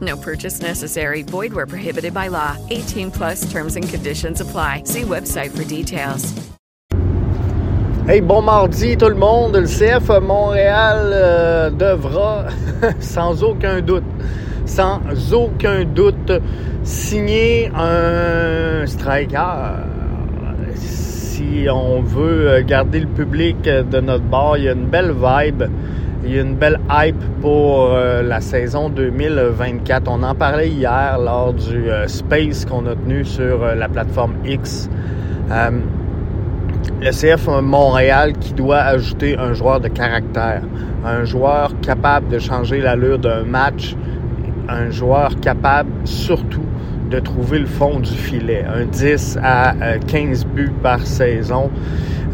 No purchase necessary. Void where prohibited by law. 18 plus terms and conditions apply. See website for details. Hey, bon mardi tout le monde. Le CF Montréal euh, devra, sans aucun doute, sans aucun doute, signer un striker. Si on veut garder le public de notre bord, il y a une belle vibe. Il y a une belle hype pour euh, la saison 2024. On en parlait hier lors du euh, Space qu'on a tenu sur euh, la plateforme X. Le CF Montréal qui doit ajouter un joueur de caractère, un joueur capable de changer l'allure d'un match, un joueur capable surtout de trouver le fond du filet. Un 10 à 15 buts par saison.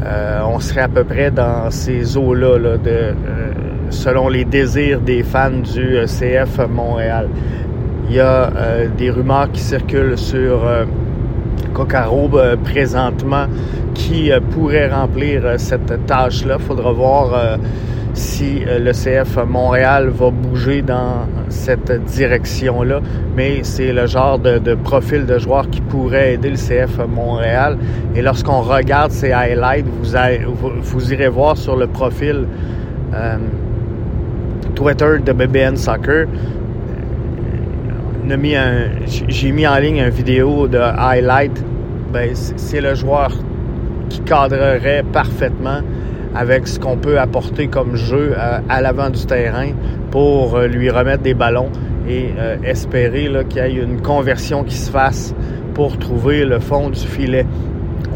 Euh, on serait à peu près dans ces eaux-là, euh, selon les désirs des fans du euh, CF Montréal. Il y a euh, des rumeurs qui circulent sur euh, Coccaro euh, présentement qui euh, pourrait remplir euh, cette tâche-là. Faudra voir euh, si euh, le CF Montréal va bouger dans cette direction-là, mais c'est le genre de, profil de joueur qui pourrait aider le CF Montréal. Et lorsqu'on regarde ces highlights, vous, vous, irez voir sur le profil euh, Twitter de BBN Soccer. J'ai mis en ligne une vidéo de highlight. Ben, c'est le joueur qui cadrerait parfaitement avec ce qu'on peut apporter comme jeu à, à l'avant du terrain pour euh, lui remettre des ballons et euh, espérer qu'il y ait une conversion qui se fasse pour trouver le fond du filet.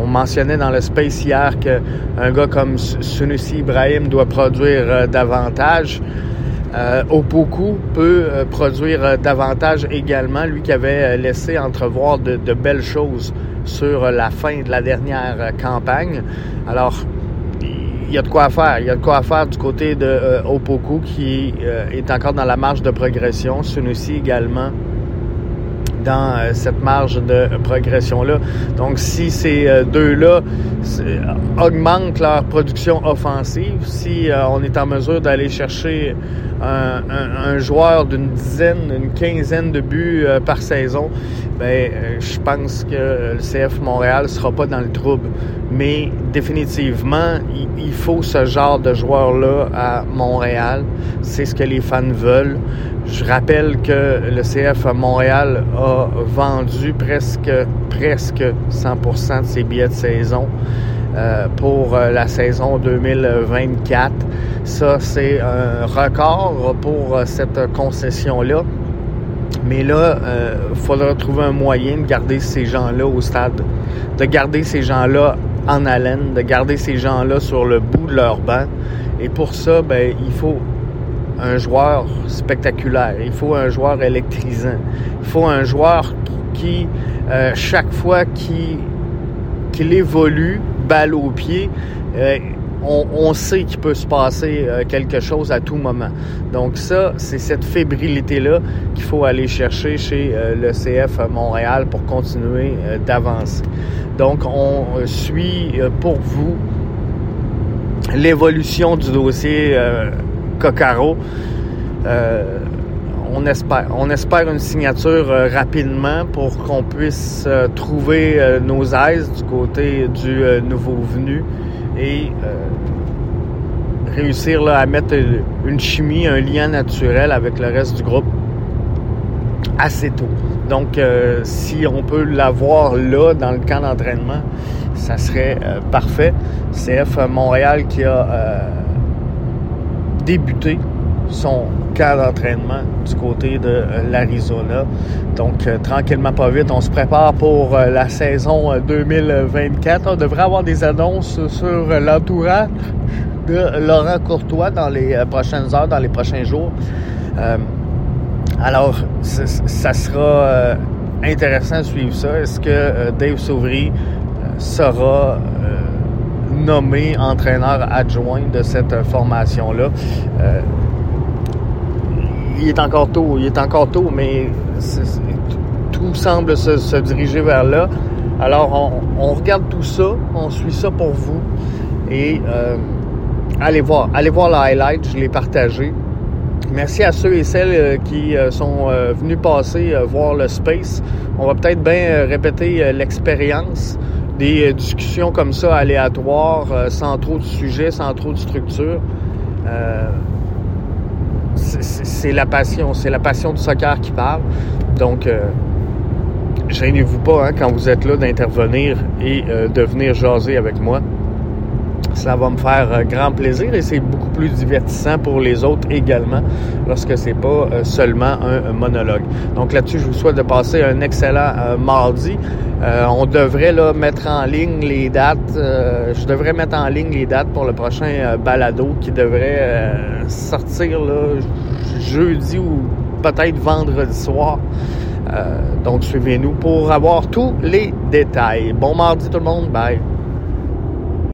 On mentionnait dans le space hier qu'un gars comme Su- Sunusi Ibrahim doit produire euh, davantage. Euh, Opoku peut euh, produire euh, davantage également, lui qui avait euh, laissé entrevoir de, de belles choses sur euh, la fin de la dernière euh, campagne. Alors, il y a de quoi faire. Il y a de quoi faire du côté de euh, Opoku qui euh, est encore dans la marge de progression. Sunusi également dans euh, cette marge de progression-là. Donc, si ces euh, deux-là c'est- augmentent leur production offensive, si euh, on est en mesure d'aller chercher un, joueur d'une dizaine, une quinzaine de buts euh, par saison, ben, euh, je pense que le CF Montréal sera pas dans le trouble. Mais définitivement, il faut ce genre de joueur-là à Montréal. C'est ce que les fans veulent. Je rappelle que le CF Montréal a vendu presque, presque 100% de ses billets de saison euh, pour euh, la saison 2024. Ça, c'est un record pour euh, cette concession-là. Mais là, il faudra trouver un moyen de garder ces gens-là au stade, de garder ces gens-là en haleine, de garder ces gens-là sur le bout de leur banc. Et pour ça, ben, il faut un joueur spectaculaire, il faut un joueur électrisant, il faut un joueur qui, euh, chaque fois qu'il qu'il évolue, balle au pied, euh, on, sait qu'il peut se passer euh, quelque chose à tout moment. Donc ça, c'est cette fébrilité-là qu'il faut aller chercher chez euh, le CF Montréal pour continuer d'avancer. Donc on suit pour vous l'évolution du dossier Euh, on espère, une signature euh, rapidement pour qu'on puisse euh, trouver nos aises du côté du nouveau venu et réussir à mettre une chimie, un lien naturel avec le reste du groupe assez tôt. Donc, si on peut l'avoir là, dans le camp d'entraînement, ça serait parfait. CF Montréal qui a débuté son camp d'entraînement du côté de l'Arizona. Donc, tranquillement, pas vite, on se prépare pour la saison 2024. On devrait avoir des annonces sur l'entourage de Laurent Courtois dans les euh, prochaines heures, dans les prochains jours. Euh, alors, ça sera euh, intéressant de suivre ça. Est-ce que Dave Sauvry sera nommé entraîneur adjoint de cette formation-là? il est encore tôt, il est encore tôt, mais tout semble se, diriger vers là. Alors, on, regarde tout ça, on suit ça pour vous. Et allez voir, allez voir le highlight, je l'ai partagé. Merci à ceux et celles euh, qui euh, sont euh, venus passer voir le space. On va peut-être bien répéter l'expérience des discussions comme ça aléatoires, sans trop de sujets, sans trop de structure. c'est la passion, c'est la passion du soccer qui parle. Donc, gênez-vous pas hein, quand vous êtes là d'intervenir et de venir jaser avec moi. Ça va me faire euh, grand plaisir et c'est beaucoup plus divertissant pour les autres également lorsque c'est pas euh, seulement un, monologue. Donc là-dessus, je vous souhaite de passer un excellent euh, mardi. on devrait là, mettre en ligne les dates. je devrais mettre en ligne les dates pour le prochain balado qui devrait sortir jeudi ou peut-être vendredi soir. donc suivez-nous pour avoir tous les détails. Bon mardi tout le monde. Bye.